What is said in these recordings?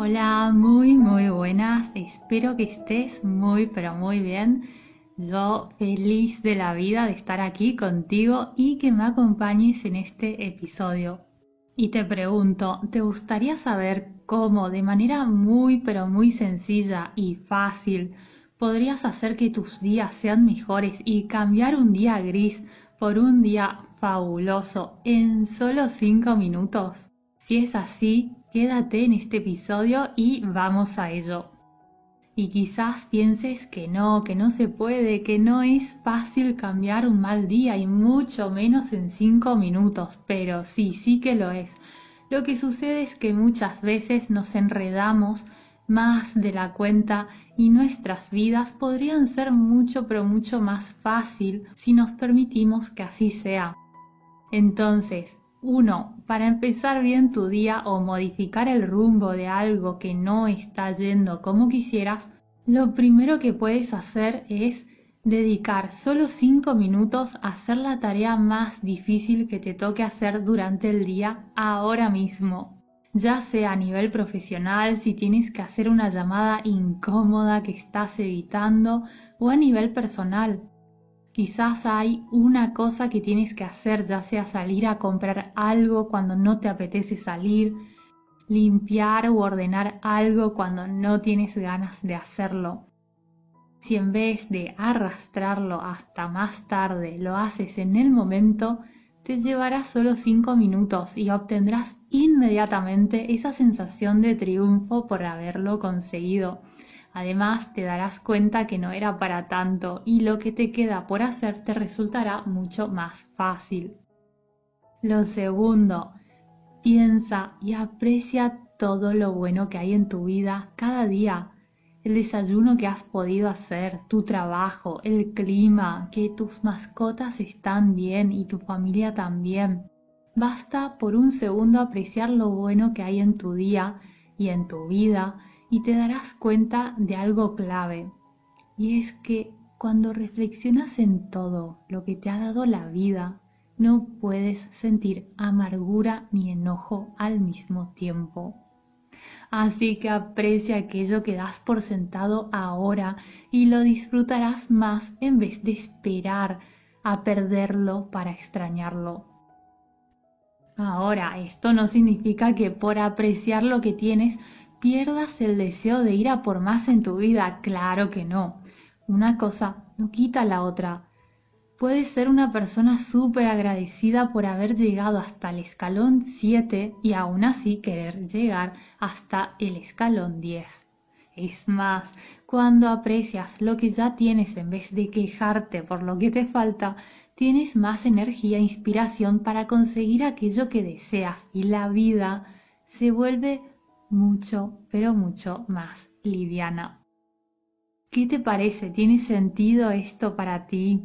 Hola, muy muy buenas, espero que estés muy pero muy bien. Yo feliz de la vida de estar aquí contigo y que me acompañes en este episodio. Y te pregunto, ¿te gustaría saber cómo de manera muy pero muy sencilla y fácil podrías hacer que tus días sean mejores y cambiar un día gris por un día fabuloso en solo 5 minutos? Si es así, quédate en este episodio y vamos a ello. Y quizás pienses que no, que no se puede, que no es fácil cambiar un mal día y mucho menos en 5 minutos, pero sí, sí que lo es. Lo que sucede es que muchas veces nos enredamos más de la cuenta y nuestras vidas podrían ser mucho pero mucho más fácil si nos permitimos que así sea. Entonces, uno, para empezar bien tu día o modificar el rumbo de algo que no está yendo como quisieras, lo primero que puedes hacer es dedicar solo 5 minutos a hacer la tarea más difícil que te toque hacer durante el día ahora mismo. Ya sea a nivel profesional, si tienes que hacer una llamada incómoda que estás evitando, o a nivel personal, Quizás hay una cosa que tienes que hacer, ya sea salir a comprar algo cuando no te apetece salir, limpiar u ordenar algo cuando no tienes ganas de hacerlo. Si en vez de arrastrarlo hasta más tarde lo haces en el momento, te llevará solo 5 minutos y obtendrás inmediatamente esa sensación de triunfo por haberlo conseguido. Además, te darás cuenta que no era para tanto y lo que te queda por hacer te resultará mucho más fácil. Lo segundo, piensa y aprecia todo lo bueno que hay en tu vida cada día. El desayuno que has podido hacer, tu trabajo, el clima, que tus mascotas están bien y tu familia también. Basta por un segundo apreciar lo bueno que hay en tu día y en tu vida y te darás cuenta de algo clave. Y es que cuando reflexionas en todo lo que te ha dado la vida, no puedes sentir amargura ni enojo al mismo tiempo. Así que aprecia aquello que das por sentado ahora y lo disfrutarás más en vez de esperar a perderlo para extrañarlo. Ahora, esto no significa que por apreciar lo que tienes pierdas el deseo de ir a por más en tu vida. Claro que no. Una cosa no quita la otra. Puedes ser una persona súper agradecida por haber llegado hasta el escalón 7 y aún así querer llegar hasta el escalón 10. Es más, cuando aprecias lo que ya tienes en vez de quejarte por lo que te falta, tienes más energía e inspiración para conseguir aquello que deseas y la vida se vuelve mucho, pero mucho más liviana. ¿Qué te parece? ¿Tiene sentido esto para ti?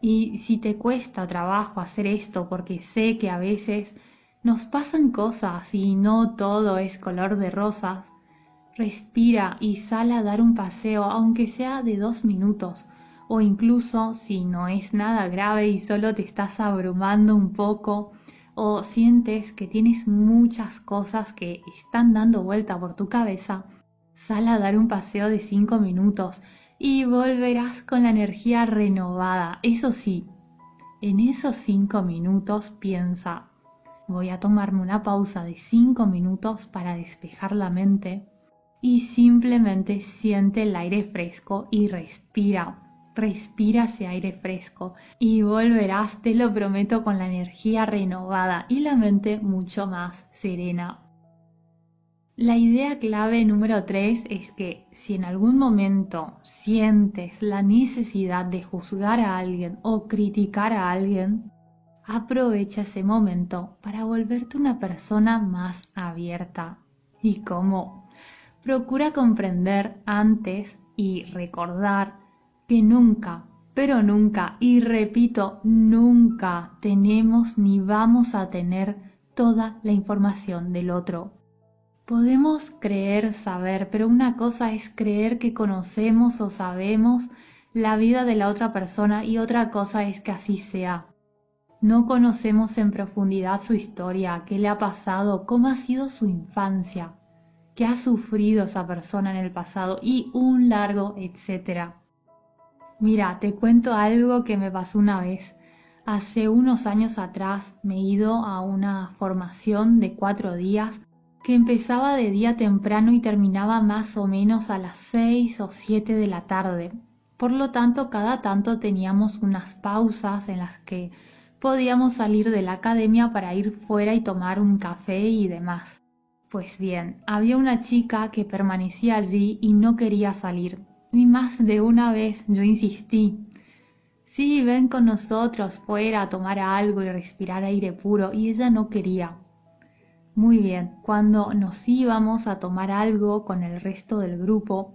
Y si te cuesta trabajo hacer esto, porque sé que a veces nos pasan cosas y no todo es color de rosas, respira y sal a dar un paseo, aunque sea de dos minutos, o incluso si no es nada grave y solo te estás abrumando un poco, o sientes que tienes muchas cosas que están dando vuelta por tu cabeza, sal a dar un paseo de 5 minutos y volverás con la energía renovada. Eso sí, en esos 5 minutos piensa, voy a tomarme una pausa de 5 minutos para despejar la mente y simplemente siente el aire fresco y respira respira ese aire fresco y volverás, te lo prometo, con la energía renovada y la mente mucho más serena. La idea clave número 3 es que si en algún momento sientes la necesidad de juzgar a alguien o criticar a alguien, aprovecha ese momento para volverte una persona más abierta. ¿Y cómo? Procura comprender antes y recordar que nunca, pero nunca, y repito, nunca tenemos ni vamos a tener toda la información del otro. Podemos creer saber, pero una cosa es creer que conocemos o sabemos la vida de la otra persona y otra cosa es que así sea. No conocemos en profundidad su historia, qué le ha pasado, cómo ha sido su infancia. qué ha sufrido esa persona en el pasado y un largo etcétera. Mira, te cuento algo que me pasó una vez. Hace unos años atrás me ido a una formación de cuatro días que empezaba de día temprano y terminaba más o menos a las seis o siete de la tarde. Por lo tanto, cada tanto teníamos unas pausas en las que podíamos salir de la academia para ir fuera y tomar un café y demás. Pues bien, había una chica que permanecía allí y no quería salir. Y más de una vez yo insistí. Sí, ven con nosotros fuera a tomar algo y respirar aire puro, y ella no quería. Muy bien, cuando nos íbamos a tomar algo con el resto del grupo,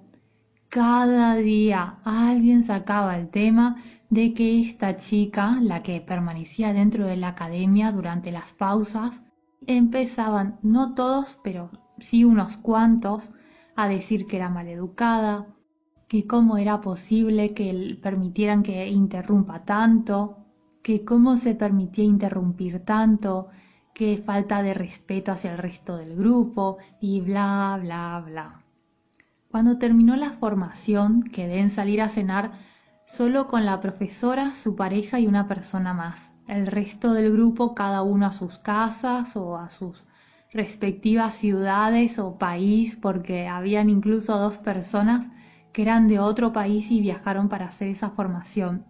cada día alguien sacaba el tema de que esta chica, la que permanecía dentro de la academia durante las pausas, empezaban, no todos, pero sí unos cuantos, a decir que era maleducada, que cómo era posible que permitieran que interrumpa tanto, que cómo se permitía interrumpir tanto, que falta de respeto hacia el resto del grupo y bla, bla, bla. Cuando terminó la formación, quedé en salir a cenar solo con la profesora, su pareja y una persona más. El resto del grupo, cada uno a sus casas o a sus respectivas ciudades o país, porque habían incluso dos personas que eran de otro país y viajaron para hacer esa formación.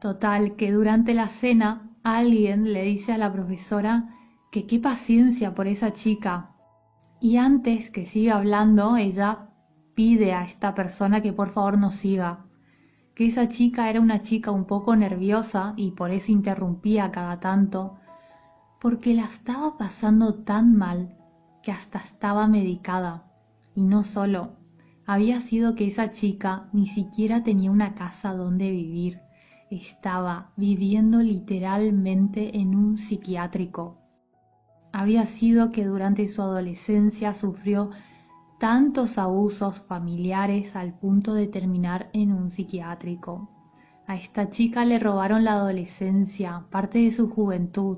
Total, que durante la cena alguien le dice a la profesora que qué paciencia por esa chica. Y antes que siga hablando, ella pide a esta persona que por favor no siga, que esa chica era una chica un poco nerviosa y por eso interrumpía cada tanto, porque la estaba pasando tan mal que hasta estaba medicada. Y no solo, había sido que esa chica ni siquiera tenía una casa donde vivir, estaba viviendo literalmente en un psiquiátrico. Había sido que durante su adolescencia sufrió tantos abusos familiares al punto de terminar en un psiquiátrico. A esta chica le robaron la adolescencia, parte de su juventud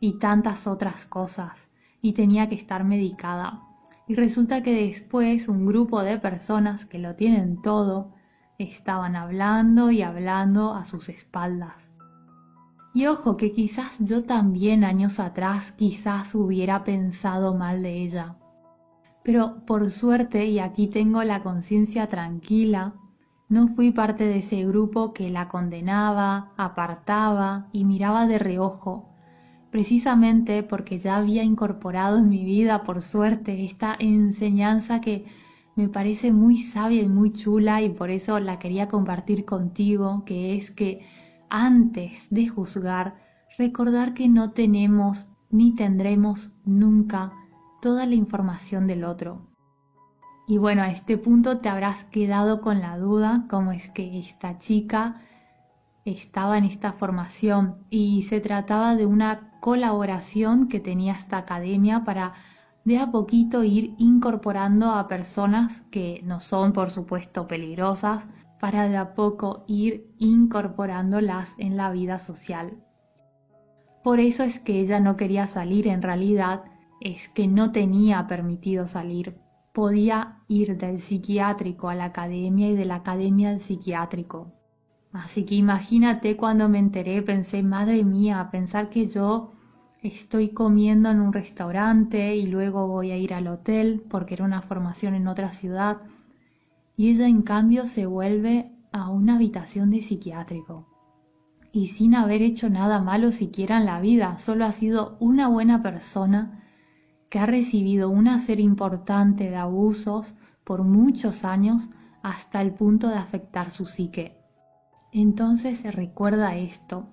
y tantas otras cosas, y tenía que estar medicada. Y resulta que después un grupo de personas que lo tienen todo estaban hablando y hablando a sus espaldas. Y ojo que quizás yo también años atrás quizás hubiera pensado mal de ella, pero por suerte, y aquí tengo la conciencia tranquila, no fui parte de ese grupo que la condenaba, apartaba y miraba de reojo, precisamente porque ya había incorporado en mi vida, por suerte, esta enseñanza que me parece muy sabia y muy chula y por eso la quería compartir contigo, que es que antes de juzgar, recordar que no tenemos ni tendremos nunca toda la información del otro. Y bueno, a este punto te habrás quedado con la duda cómo es que esta chica estaba en esta formación y se trataba de una colaboración que tenía esta academia para de a poquito ir incorporando a personas que no son por supuesto peligrosas, para de a poco ir incorporándolas en la vida social. Por eso es que ella no quería salir en realidad es que no tenía permitido salir. Podía ir del psiquiátrico a la academia y de la academia al psiquiátrico. Así que imagínate cuando me enteré, pensé, madre mía, pensar que yo estoy comiendo en un restaurante y luego voy a ir al hotel porque era una formación en otra ciudad. Y ella en cambio se vuelve a una habitación de psiquiátrico. Y sin haber hecho nada malo siquiera en la vida, solo ha sido una buena persona que ha recibido una serie importante de abusos por muchos años hasta el punto de afectar su psique. Entonces se recuerda esto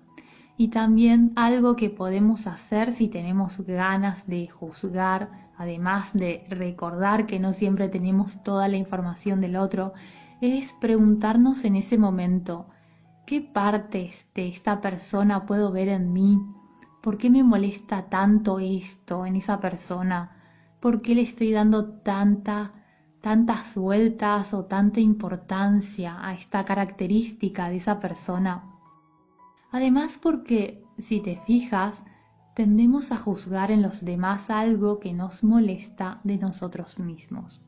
y también algo que podemos hacer si tenemos ganas de juzgar, además de recordar que no siempre tenemos toda la información del otro, es preguntarnos en ese momento, ¿qué partes de esta persona puedo ver en mí ¿Por qué me molesta tanto esto en esa persona? ¿Por qué le estoy dando tanta, tantas vueltas o tanta importancia a esta característica de esa persona? Además porque, si te fijas, tendemos a juzgar en los demás algo que nos molesta de nosotros mismos.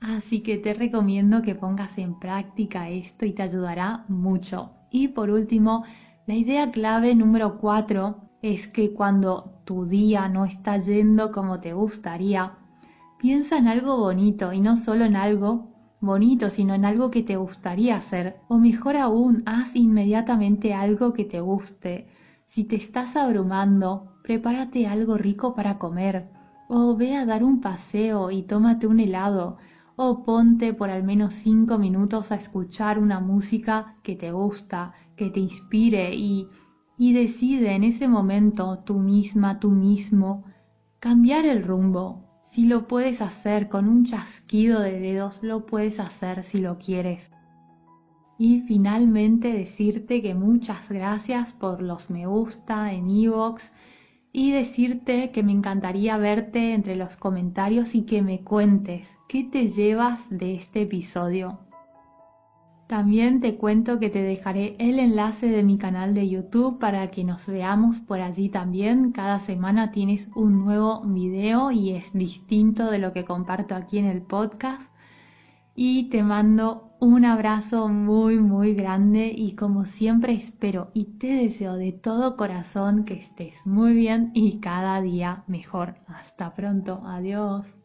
Así que te recomiendo que pongas en práctica esto y te ayudará mucho. Y por último, la idea clave número 4 es que cuando tu día no está yendo como te gustaría, piensa en algo bonito y no solo en algo bonito, sino en algo que te gustaría hacer. O mejor aún, haz inmediatamente algo que te guste. Si te estás abrumando, prepárate algo rico para comer. O ve a dar un paseo y tómate un helado o ponte por al menos cinco minutos a escuchar una música que te gusta, que te inspire y, y decide en ese momento tú misma, tú mismo, cambiar el rumbo. Si lo puedes hacer con un chasquido de dedos, lo puedes hacer si lo quieres. Y finalmente decirte que muchas gracias por los me gusta en iVoox y decirte que me encantaría verte entre los comentarios y que me cuentes qué te llevas de este episodio. También te cuento que te dejaré el enlace de mi canal de YouTube para que nos veamos por allí también. Cada semana tienes un nuevo video y es distinto de lo que comparto aquí en el podcast. Y te mando un abrazo muy muy grande y como siempre espero y te deseo de todo corazón que estés muy bien y cada día mejor. Hasta pronto, adiós.